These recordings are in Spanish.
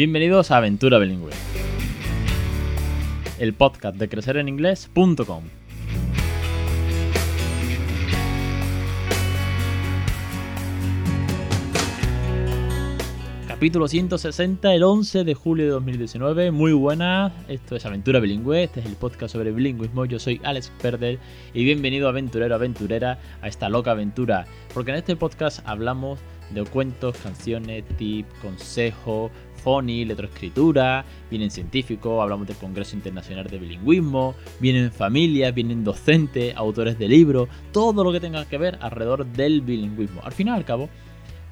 Bienvenidos a Aventura Bilingüe, el podcast de crecereninglés.com. Capítulo 160, el 11 de julio de 2019. Muy buenas, esto es Aventura Bilingüe, este es el podcast sobre bilingüismo. Yo soy Alex Perder y bienvenido aventurero, aventurera a esta loca aventura, porque en este podcast hablamos de cuentos, canciones, tips, consejos, phony, letroescritura, vienen científicos, hablamos del Congreso Internacional de Bilingüismo, vienen familias, vienen docentes, autores de libros, todo lo que tenga que ver alrededor del bilingüismo. Al fin y al cabo,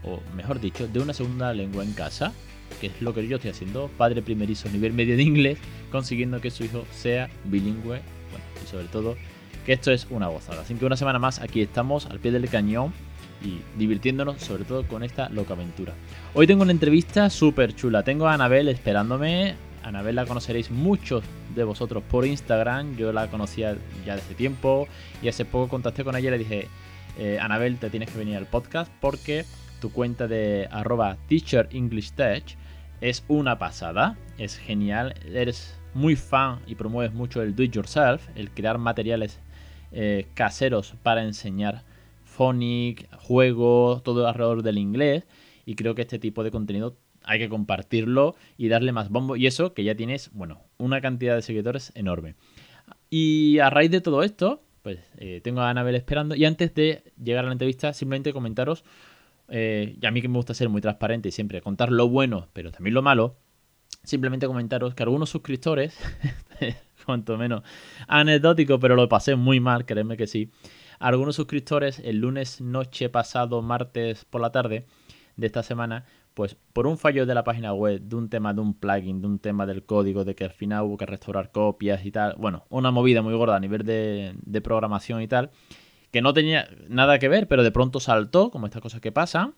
o mejor dicho, de una segunda lengua en casa, que es lo que yo estoy haciendo, padre primerizo nivel medio de inglés, consiguiendo que su hijo sea bilingüe, bueno, y sobre todo que esto es una gozada. Así que una semana más aquí estamos al pie del cañón y divirtiéndonos sobre todo con esta loca aventura. Hoy tengo una entrevista súper chula. Tengo a Anabel esperándome. Anabel la conoceréis muchos de vosotros por Instagram. Yo la conocía ya desde tiempo y hace poco contacté con ella y le dije, eh, Anabel, te tienes que venir al podcast porque tu cuenta de arroba teacherenglishTech es una pasada, es genial, eres muy fan y promueves mucho el do it yourself, el crear materiales eh, caseros para enseñar phonic, juegos, todo alrededor del inglés. Y creo que este tipo de contenido hay que compartirlo y darle más bombo. Y eso que ya tienes, bueno, una cantidad de seguidores enorme. Y a raíz de todo esto, pues eh, tengo a Anabel esperando. Y antes de llegar a la entrevista, simplemente comentaros, eh, y a mí que me gusta ser muy transparente y siempre contar lo bueno, pero también lo malo, simplemente comentaros que algunos suscriptores, cuanto menos anecdótico, pero lo pasé muy mal, créeme que sí, algunos suscriptores el lunes noche pasado, martes por la tarde de esta semana, pues por un fallo de la página web, de un tema de un plugin, de un tema del código, de que al final hubo que restaurar copias y tal, bueno, una movida muy gorda a nivel de, programación y tal, que no tenía nada que ver, pero de pronto saltó, como estas cosas que pasan,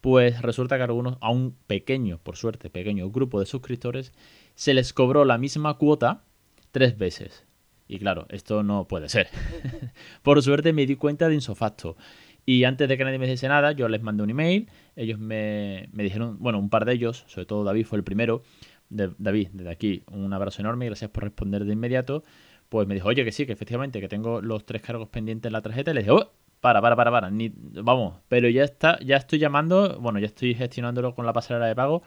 pues resulta que a algunos, a un pequeño, por suerte, pequeño grupo de suscriptores, se les cobró la misma cuota tres veces. Y claro, esto no puede ser. Por suerte me di cuenta de insofacto. Y antes de que nadie me dijese nada, yo les mandé un email. Ellos me, dijeron, bueno, un par de ellos, sobre todo David fue el primero. David, desde aquí, un abrazo enorme y gracias por responder de inmediato. Pues me dijo, oye, que sí, que efectivamente, que tengo los tres cargos pendientes en la tarjeta. Y le dije, oh, para, para, para, para. Ni, vamos, pero ya está, ya estoy llamando, bueno, ya estoy gestionándolo con la pasarela de pago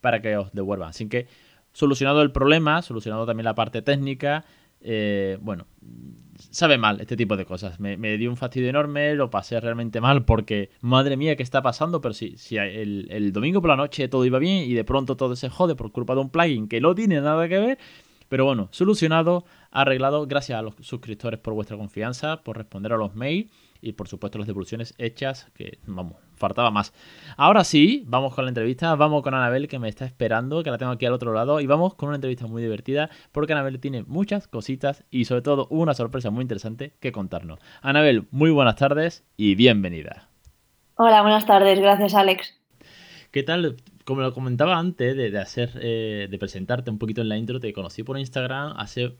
para que os devuelvan. Así que solucionado el problema, solucionado también la parte técnica, eh, bueno, sabe mal este tipo de cosas. Me, dio un fastidio enorme, lo pasé realmente mal porque, madre mía, ¿qué está pasando? Pero si, si el, el, domingo por la noche todo iba bien y de pronto todo se jode por culpa de un plugin que no tiene nada que ver. Pero bueno, solucionado, arreglado. Gracias a los suscriptores por vuestra confianza, por responder a los mails y por supuesto las devoluciones hechas, que vamos, faltaba más. Ahora sí, vamos con la entrevista, vamos con Anabel que me está esperando, que la tengo aquí al otro lado, y vamos con una entrevista muy divertida, porque Anabel tiene muchas cositas y sobre todo una sorpresa muy interesante que contarnos. Anabel, muy buenas tardes y bienvenida. Hola, buenas tardes, gracias Alex. ¿Qué tal? Como lo comentaba antes de, hacer, eh, de presentarte un poquito en la intro, te conocí por Instagram hace,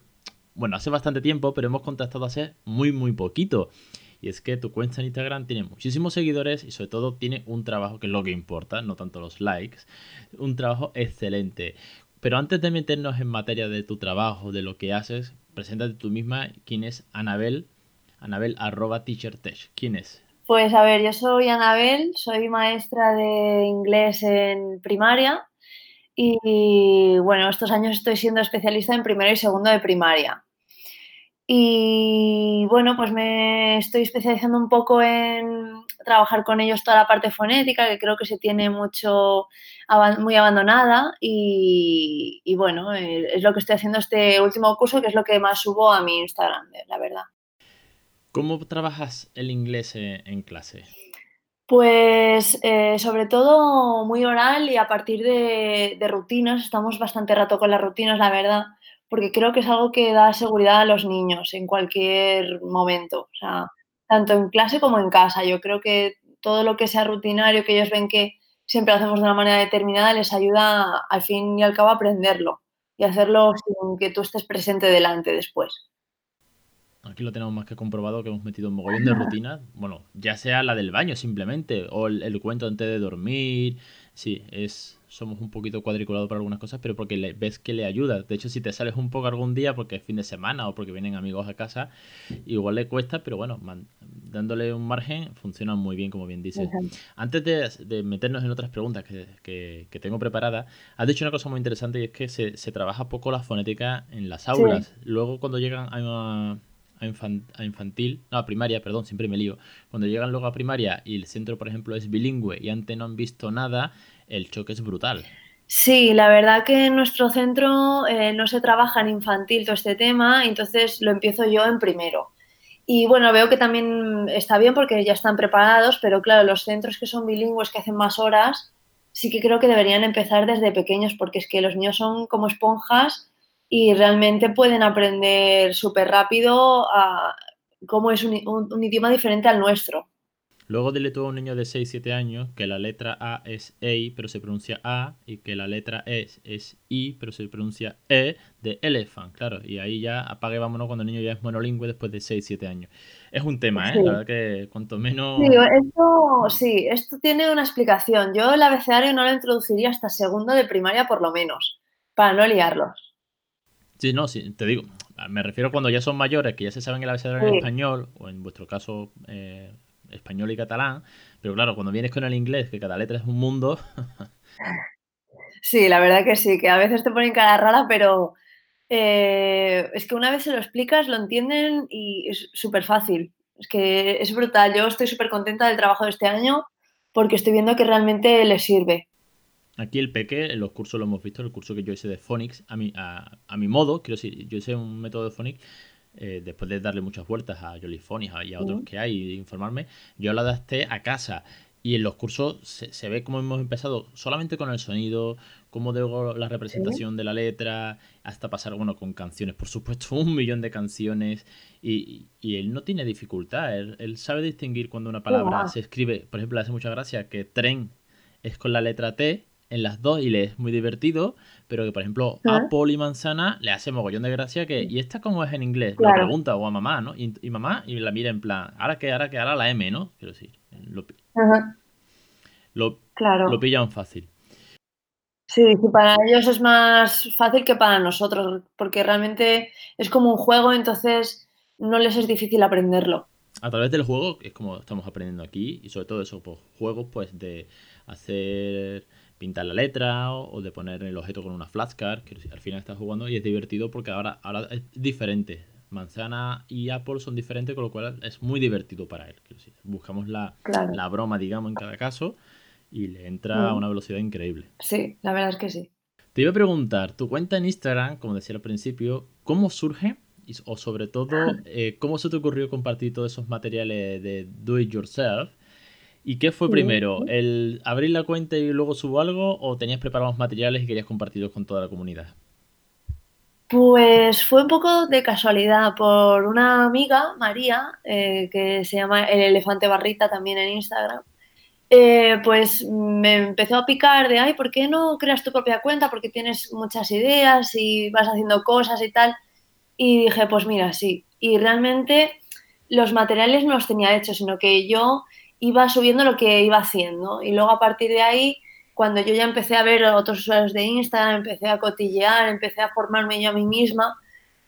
bueno, hace bastante tiempo, pero hemos contactado hace muy, muy poquito. Y es que tu cuenta en Instagram tiene muchísimos seguidores y sobre todo tiene un trabajo que es lo que importa, no tanto los likes, un trabajo excelente. Pero antes de meternos en materia de tu trabajo, de lo que haces, preséntate tú misma quién es Anabel, Anabel arroba teachertech. ¿Quién es? Pues a ver, yo soy Anabel, soy maestra de inglés en primaria y bueno, estos años estoy siendo especialista en primero y segundo de primaria. Y bueno, pues me estoy especializando un poco en trabajar con ellos toda la parte fonética, que creo que se tiene mucho, muy abandonada. Y, bueno, eh, es lo que estoy haciendo este último curso, que es lo que más subo a mi Instagram, la verdad. ¿Cómo trabajas el inglés eh, en clase? Pues eh, sobre todo muy oral y a partir de, de rutinas. Estamos bastante rato con las rutinas, la verdad porque creo que es algo que da seguridad a los niños en cualquier momento, o sea, tanto en clase como en casa. Yo creo que todo lo que sea rutinario, que ellos ven que siempre lo hacemos de una manera determinada, les ayuda al fin y al cabo a aprenderlo y hacerlo sin que tú estés presente delante después. Aquí lo tenemos más que comprobado que hemos metido un mogollón de rutinas. Bueno, ya sea la del baño simplemente, o el, cuento antes de dormir, sí, es somos un poquito cuadriculados para algunas cosas, pero porque le, ves que le ayuda. De hecho, si te sales un poco algún día porque es fin de semana o porque vienen amigos a casa, igual le cuesta, pero bueno, dándole un margen funciona muy bien, como bien dices. Antes de, meternos en otras preguntas que, tengo preparadas, has dicho una cosa muy interesante y es que se, trabaja poco la fonética en las aulas. Luego, cuando llegan a a, infantil, no, a primaria, perdón, siempre me lío. Cuando llegan luego a primaria y el centro, por ejemplo, es bilingüe y antes no han visto nada, el choque es brutal. Sí, la verdad que en nuestro centro eh, no se trabaja en infantil todo este tema, entonces lo empiezo yo en primero. Y bueno, veo que también está bien porque ya están preparados, pero claro, los centros que son bilingües, que hacen más horas, sí que creo que deberían empezar desde pequeños, porque es que los niños son como esponjas y realmente pueden aprender súper rápido a cómo es un, idioma diferente al nuestro. Luego dile tú a un niño de 6-7 años que la letra A es EI, pero se pronuncia A, y que la letra E es I, pero se pronuncia E de elephant, claro. Y ahí ya apague vámonos cuando el niño ya es monolingüe después de 6-7 años. Es un tema, ¿eh? La verdad que cuanto menos... Sí esto, sí, esto tiene una explicación. Yo el abecedario no lo introduciría hasta segundo de primaria por lo menos, para no liarlos. Sí, no, sí, te digo, me refiero cuando ya son mayores, que ya se saben el abecedario en español, o en vuestro caso eh, español y catalán, pero claro, cuando vienes con el inglés, que cada letra es un mundo. sí, la verdad que sí, que a veces te ponen cara rara, pero eh, es que una vez se lo explicas, lo entienden y es súper fácil. Es que es brutal. Yo estoy súper contenta del trabajo de este año porque estoy viendo que realmente les sirve. Aquí el peque, en los cursos lo hemos visto, el curso que yo hice de Phonics, a mi, a, mi modo, quiero decir, yo hice un método de Phonics, eh, después de darle muchas vueltas a Jolly Phonics y a otros que hay y informarme, yo lo adapté a casa. Y en los cursos se, ve cómo hemos empezado solamente con el sonido, cómo debo la representación de la letra, hasta pasar, bueno, con canciones, por supuesto, un millón de canciones. Y, él no tiene dificultad, él, sabe distinguir cuando una palabra se escribe, por ejemplo, le hace mucha gracia que tren es con la letra T en las dos y le es muy divertido, pero que por ejemplo Apple y manzana le hace mogollón de gracia que, ¿y esta cómo es en inglés? Lo pregunta o a mamá, ¿no? Y, mamá y la mira en plan, ahora que, ahora que, ahora la M, ¿no? Quiero decir, lo, lo, claro. lo pillan fácil. Sí, para ellos es más fácil que para nosotros, porque realmente es como un juego, entonces no les es difícil aprenderlo. A través del juego, es como estamos aprendiendo aquí, y sobre todo eso, pues juegos pues de hacer pintar la letra o, de poner el objeto con una flashcard, que al final estás jugando y es divertido porque ahora, ahora es diferente. Manzana y Apple son diferentes, con lo cual es muy divertido para él. Buscamos la, la, broma, digamos, en cada caso y le entra a mm. una velocidad increíble. Sí, la verdad es que sí. Te iba a preguntar, tu cuenta en Instagram, como decía al principio, ¿cómo surge? O sobre todo, eh, ¿cómo se te ocurrió compartir todos esos materiales de Do It Yourself? ¿Y qué fue primero? ¿El abrir la cuenta y luego subo algo o tenías preparados materiales y querías compartirlos con toda la comunidad? Pues fue un poco de casualidad por una amiga, María, eh, que se llama El Elefante Barrita también en Instagram. Eh, pues me empezó a picar de, ay, ¿por qué no creas tu propia cuenta? Porque tienes muchas ideas y vas haciendo cosas y tal. Y dije, pues mira, sí. Y realmente los materiales no los tenía hechos, sino que yo iba subiendo lo que iba haciendo. Y luego a partir de ahí, cuando yo ya empecé a ver otros usuarios de Instagram, empecé a cotillear, empecé a formarme yo a mí misma,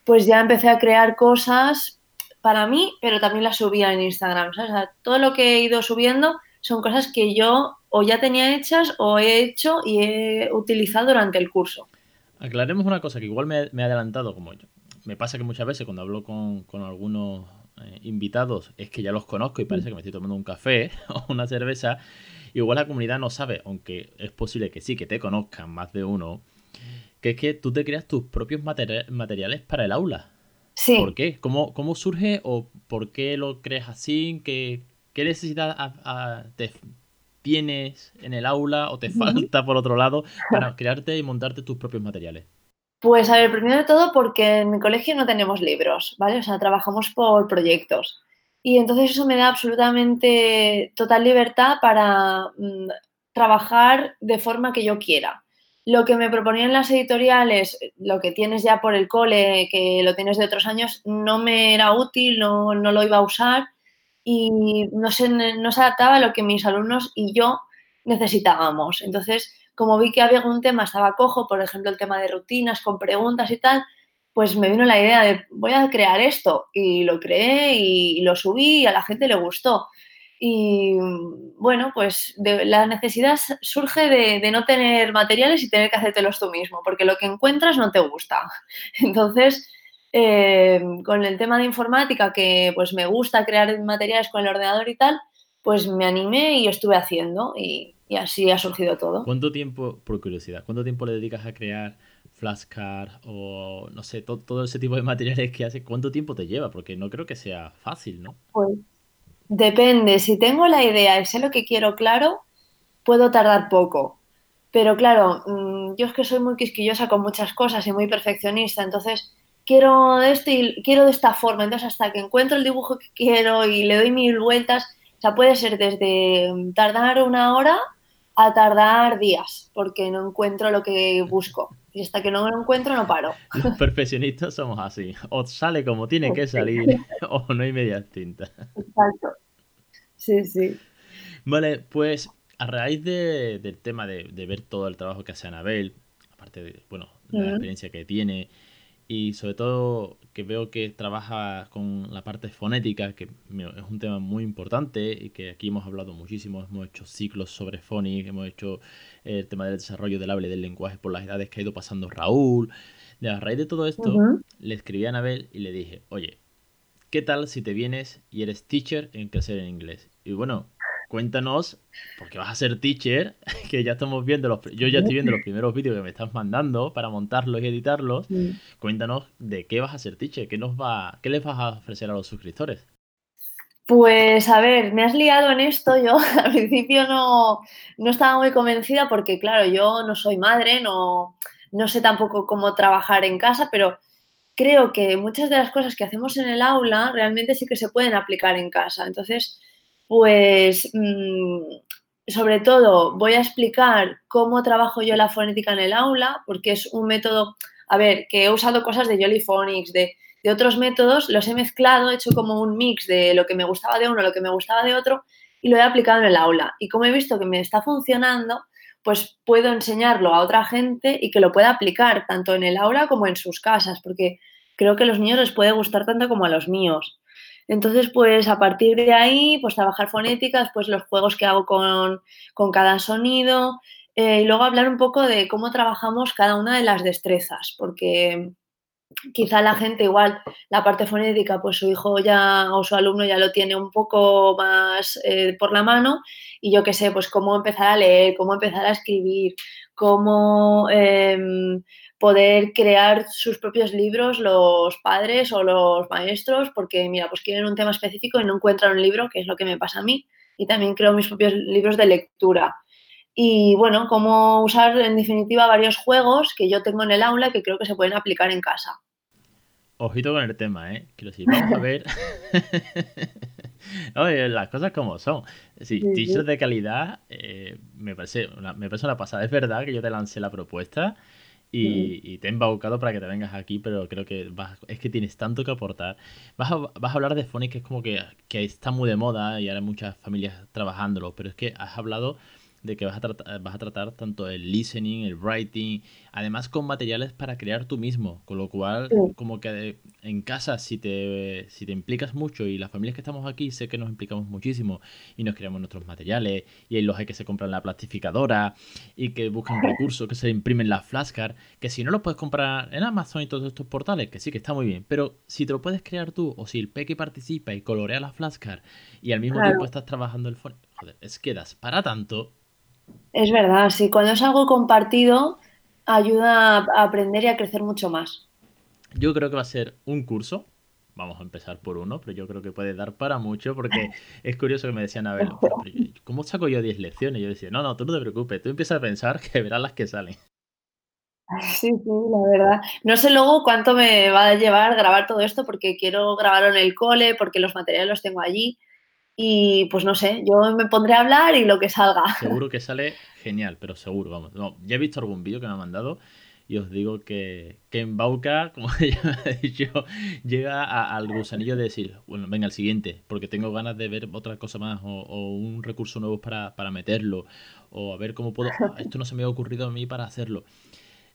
pues ya empecé a crear cosas para mí, pero también las subía en Instagram. O sea, todo lo que he ido subiendo son cosas que yo o ya tenía hechas o he hecho y he utilizado durante el curso. Aclaremos una cosa que igual me, he adelantado, como yo. Me pasa que muchas veces cuando hablo con, con algunos eh, invitados es que ya los conozco y parece que me estoy tomando un café o una cerveza. Igual la comunidad no sabe, aunque es posible que sí, que te conozcan más de uno, que es que tú te creas tus propios materiales para el aula. Sí. ¿Por qué? ¿Cómo, cómo surge o por qué lo crees así? ¿Qué, qué necesidad te tienes en el aula o te falta por otro lado para crearte y montarte tus propios materiales? Pues a ver, primero de todo porque en mi colegio no tenemos libros, ¿vale? O sea, trabajamos por proyectos. Y entonces eso me da absolutamente total libertad para mm, trabajar de forma que yo quiera. Lo que me proponían las editoriales, lo que tienes ya por el cole, que lo tienes de otros años, no me era útil, no, lo iba a usar y no se, no se adaptaba a lo que mis alumnos y yo necesitábamos. Entonces, como vi que había algún tema, estaba cojo, por ejemplo, el tema de rutinas con preguntas y tal, pues me vino la idea de voy a crear esto y lo creé y lo subí y a la gente le gustó. Y bueno, pues la necesidad surge de, no tener materiales y tener que hacértelos tú mismo, porque lo que encuentras no te gusta. Entonces, eh, con el tema de informática, que pues me gusta crear materiales con el ordenador y tal, pues me animé y estuve haciendo y, así ha surgido todo. ¿Cuánto tiempo, por curiosidad, cuánto tiempo le dedicas a crear flashcards o no sé, todo ese tipo de materiales que haces? ¿Cuánto tiempo te lleva? Porque no creo que sea fácil, ¿no? Pues Depende, si tengo la idea y sé lo que quiero claro, puedo tardar poco. Pero claro, mm, yo es que soy muy quisquillosa con muchas cosas y muy perfeccionista, entonces quiero esto y quiero de esta forma. Entonces, hasta que encuentro el dibujo que quiero y le doy mil vueltas, o sea, puede ser desde tardar una hora a tardar días, porque no encuentro lo que busco. Y hasta que no lo encuentro, no paro. Los perfeccionistas somos así. O sale como tiene que salir, o no hay media tinta. Exacto. Sí, sí. Vale, pues a raíz del tema de, ver todo el trabajo que hace Anabel, aparte de, bueno, la experiencia que tiene, y sobre todo que veo que trabaja con la parte fonética, que es un tema muy importante y que aquí hemos hablado muchísimo, hemos hecho ciclos sobre phonics, hemos hecho el tema del desarrollo del habla y del lenguaje por las edades que ha ido pasando Raúl. De a raíz de todo esto, le escribí a Anabel y le dije, oye, ¿qué tal si te vienes y eres teacher en crecer en inglés? Y bueno, cuéntanos, porque vas a ser teacher, que ya estamos viendo los, yo ya estoy viendo los primeros vídeos que me estás mandando para montarlos y editarlos. Cuéntanos de qué vas a ser teacher, qué nos va, qué les vas a ofrecer a los suscriptores. Pues a ver, me has liado en esto. Yo al principio no, no estaba muy convencida porque, claro, yo no soy madre, no, no sé tampoco cómo trabajar en casa, pero creo que muchas de las cosas que hacemos en el aula realmente sí que se pueden aplicar en casa. Entonces, pues mm, sobre todo voy a explicar cómo trabajo yo la fonética en el aula, porque es un método, a ver, que he usado cosas de Jollyphonics, de, de otros métodos, los he mezclado, he hecho como un mix de lo que me gustaba de uno, lo que me gustaba de otro, y lo he aplicado en el aula. Y como he visto que me está funcionando, pues puedo enseñarlo a otra gente y que lo pueda aplicar tanto en el aula como en sus casas, porque creo que a los niños les puede gustar tanto como a los míos. Entonces, pues a partir de ahí, pues trabajar fonética, después los juegos que hago con, cada sonido eh, y luego hablar un poco de cómo trabajamos cada una de las destrezas, porque quizá la gente igual la parte fonética, pues su hijo ya o su alumno ya lo tiene un poco más eh, por la mano y yo qué sé, pues cómo empezar a leer, cómo empezar a escribir, cómo... Em, poder crear sus propios libros los padres o los maestros, porque mira, pues quieren un tema específico y no encuentran un libro, que es lo que me pasa a mí, y también creo mis propios libros de lectura. Y bueno, cómo usar en definitiva varios juegos que yo tengo en el aula que creo que se pueden aplicar en casa. Ojito con el tema, ¿eh? Quiero decir, vamos a ver. Oye, las cosas como son. Sí, teachers de calidad, eh, me, parece una, me parece una pasada. Es verdad que yo te lancé la propuesta y, te he embaucado para que te vengas aquí, pero creo que es que tienes tanto que aportar. Vas a, vas a hablar de Phonics, que es como que, que está muy de moda y ahora hay muchas familias trabajándolo, pero es que has hablado de que vas a, tratar, vas a tratar tanto el listening, el writing, además con materiales para crear tú mismo, con lo cual como que en casa si te, si te implicas mucho y las familias que estamos aquí sé que nos implicamos muchísimo y nos creamos nuestros materiales y hay los que se compran la plastificadora y que buscan recursos que se imprimen las flashcards, que si no los puedes comprar en Amazon y todos estos portales, que sí que está muy bien, pero si te lo puedes crear tú o si el peque participa y colorea las flashcards y al mismo tiempo estás trabajando el fondo, joder, es que das para tanto es verdad, sí, cuando es algo compartido ayuda a aprender y a crecer mucho más. Yo creo que va a ser un curso. Vamos a empezar por uno, pero yo creo que puede dar para mucho porque es curioso que me decían, a ver, ¿cómo saco yo 10 lecciones? Yo decía, no, no, tú no te preocupes, tú empiezas a pensar que verás las que salen. Sí, sí, la verdad. No sé luego cuánto me va a llevar grabar todo esto porque quiero grabarlo en el cole, porque los materiales los tengo allí. Y pues no sé, yo me pondré a hablar y lo que salga. Seguro que sale genial, pero seguro, vamos. No, ya he visto algún vídeo que me ha mandado y os digo que, que embauca, como ya he dicho, llega al gusanillo de decir, bueno, venga, el siguiente, porque tengo ganas de ver otra cosa más o, un recurso nuevo para, para, meterlo, o a ver cómo puedo, ah, esto no se me ha ocurrido a mí para hacerlo.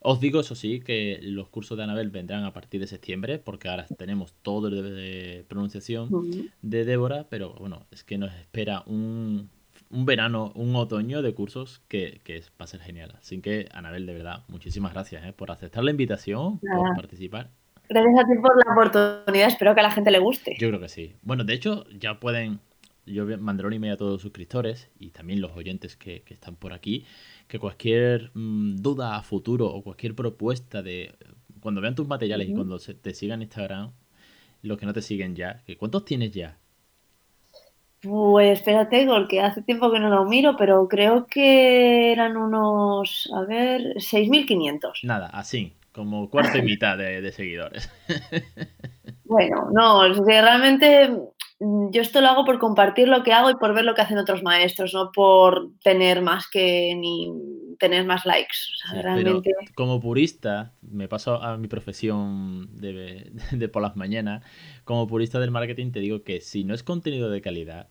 Os digo, eso sí, que los cursos de Anabel vendrán a partir de septiembre, porque ahora tenemos todo el de pronunciación de Débora, pero bueno, es que nos espera un un verano, un otoño de cursos que, que va a ser genial. Así que, Anabel, de verdad, muchísimas gracias ¿eh? por aceptar la invitación, por participar. Gracias a ti por la oportunidad, espero que a la gente le guste. Yo creo que sí. Bueno, de hecho, ya pueden, yo mandaré un email a todos los suscriptores y también los oyentes que, están por aquí, que cualquier mm, duda a futuro o cualquier propuesta de, cuando vean tus materiales y cuando te sigan en Instagram, los que no te siguen ya, que ¿cuántos tienes ya? Pues espérate, porque hace tiempo que no lo miro, pero creo que eran unos, a ver, 6.500. Nada, así, como cuarto y mitad de, seguidores. Bueno, no, realmente yo esto lo hago por compartir lo que hago y por ver lo que hacen otros maestros, no por tener más que ni tener más likes. realmente... como purista, me paso a mi profesión de, de por las mañanas, como purista del marketing te digo que si no es contenido de calidad,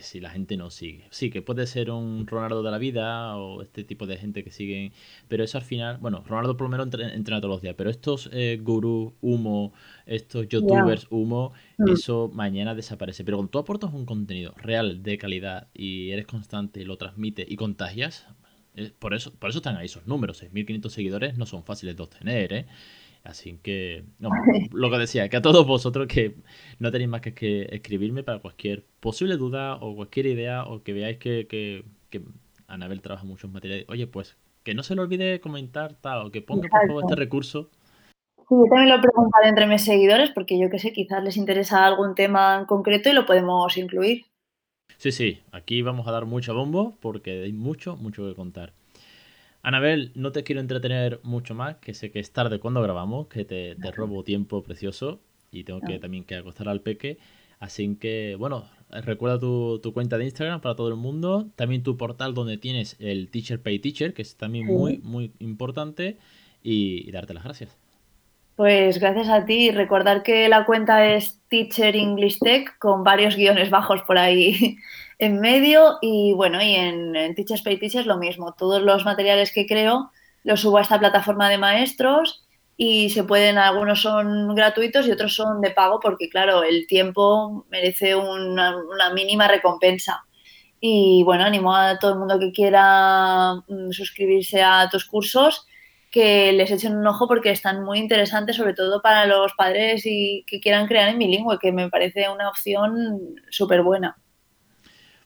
si la gente no sigue. Sí, que puede ser un Ronaldo de la vida o este tipo de gente que siguen, pero eso al final, bueno, Ronaldo por lo menos entrena, todos los días, pero estos eh, gurús humo, estos youtubers humo, mm. eso mañana desaparece. Pero cuando tú aportas un contenido real, de calidad, y eres constante, lo transmites y contagias, eh, por, eso, por eso están ahí esos números. 6.500 seguidores no son fáciles de obtener, ¿eh? Así que, no, lo que decía, que a todos vosotros que no tenéis más que, escribirme para cualquier posible duda o cualquier idea o que veáis que, que, que Anabel trabaja muchos materiales. Oye, pues que no se le olvide comentar tal o que ponga por favor este recurso. Sí, yo también lo preguntaré entre mis seguidores porque yo que sé, quizás les interesa algún tema en concreto y lo podemos incluir. Sí, sí, aquí vamos a dar mucho bombo porque hay mucho, mucho que contar. Anabel, no te quiero entretener mucho más, que sé que es tarde cuando grabamos, que te, robo tiempo precioso y tengo que también que acostar al peque. Así que, bueno, recuerda tu, cuenta de Instagram para todo el mundo, también tu portal donde tienes el Teacher Pay Teacher, que es también muy, muy importante, y, y darte las gracias. Pues gracias a ti. Recordar que la cuenta es Teacher English Tech con varios guiones bajos por ahí en medio y bueno, y en, Teachers Pay Teachers lo mismo. Todos los materiales que creo los subo a esta plataforma de maestros y se pueden, algunos son gratuitos y otros son de pago porque claro, el tiempo merece una, una mínima recompensa. Y bueno, animo a todo el mundo que quiera mm, suscribirse a tus cursos que les echen un ojo porque están muy interesantes, sobre todo para los padres y que quieran crear en bilingüe, que me parece una opción súper buena.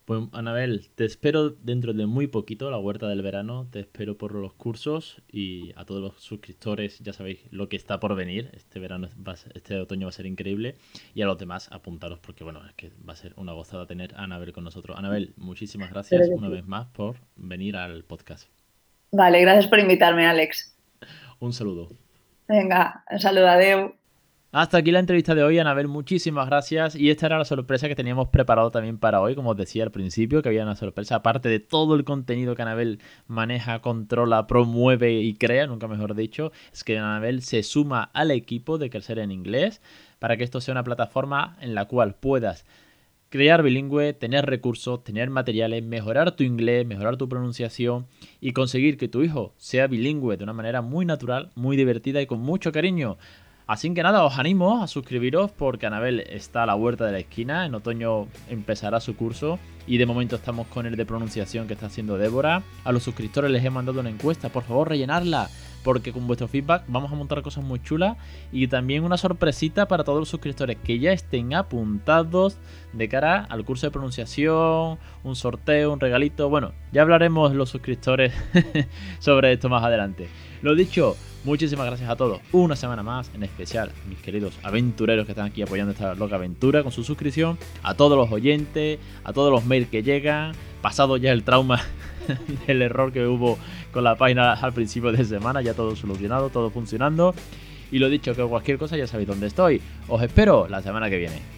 Pues Anabel, te espero dentro de muy poquito, la huerta del verano, te espero por los cursos y a todos los suscriptores ya sabéis lo que está por venir, este verano, este otoño va a ser increíble y a los demás apuntaros porque bueno, es que va a ser una gozada tener a Anabel con nosotros. Anabel, muchísimas gracias una vez más por venir al podcast. Vale, gracias por invitarme, Alex. Un saludo. Venga, un saludo, adeu. Hasta aquí la entrevista de hoy, Anabel. Muchísimas gracias. Y esta era la sorpresa que teníamos preparado también para hoy, como os decía al principio, que había una sorpresa. Aparte de todo el contenido que Anabel maneja, controla, promueve y crea, nunca mejor dicho, es que Anabel se suma al equipo de Crecer en Inglés para que esto sea una plataforma en la cual puedas crear bilingüe, tener recursos, tener materiales, mejorar tu inglés, mejorar tu pronunciación y conseguir que tu hijo sea bilingüe de una manera muy natural, muy divertida y con mucho cariño. Así que nada, os animo a suscribiros porque Anabel está a la huerta de la esquina. En otoño empezará su curso y de momento estamos con el de pronunciación que está haciendo Débora. A los suscriptores les he mandado una encuesta, por favor rellenarla porque con vuestro feedback vamos a montar cosas muy chulas y también una sorpresita para todos los suscriptores que ya estén apuntados de cara al curso de pronunciación, un sorteo, un regalito. Bueno, ya hablaremos los suscriptores sobre esto más adelante. Lo dicho, muchísimas gracias a todos. Una semana más, en especial mis queridos aventureros que están aquí apoyando esta loca aventura con su suscripción, a todos los oyentes, a todos los mails que llegan, pasado ya el trauma del error que hubo con la página al principio de semana, ya todo solucionado, todo funcionando. Y lo dicho, que cualquier cosa ya sabéis dónde estoy. Os espero la semana que viene.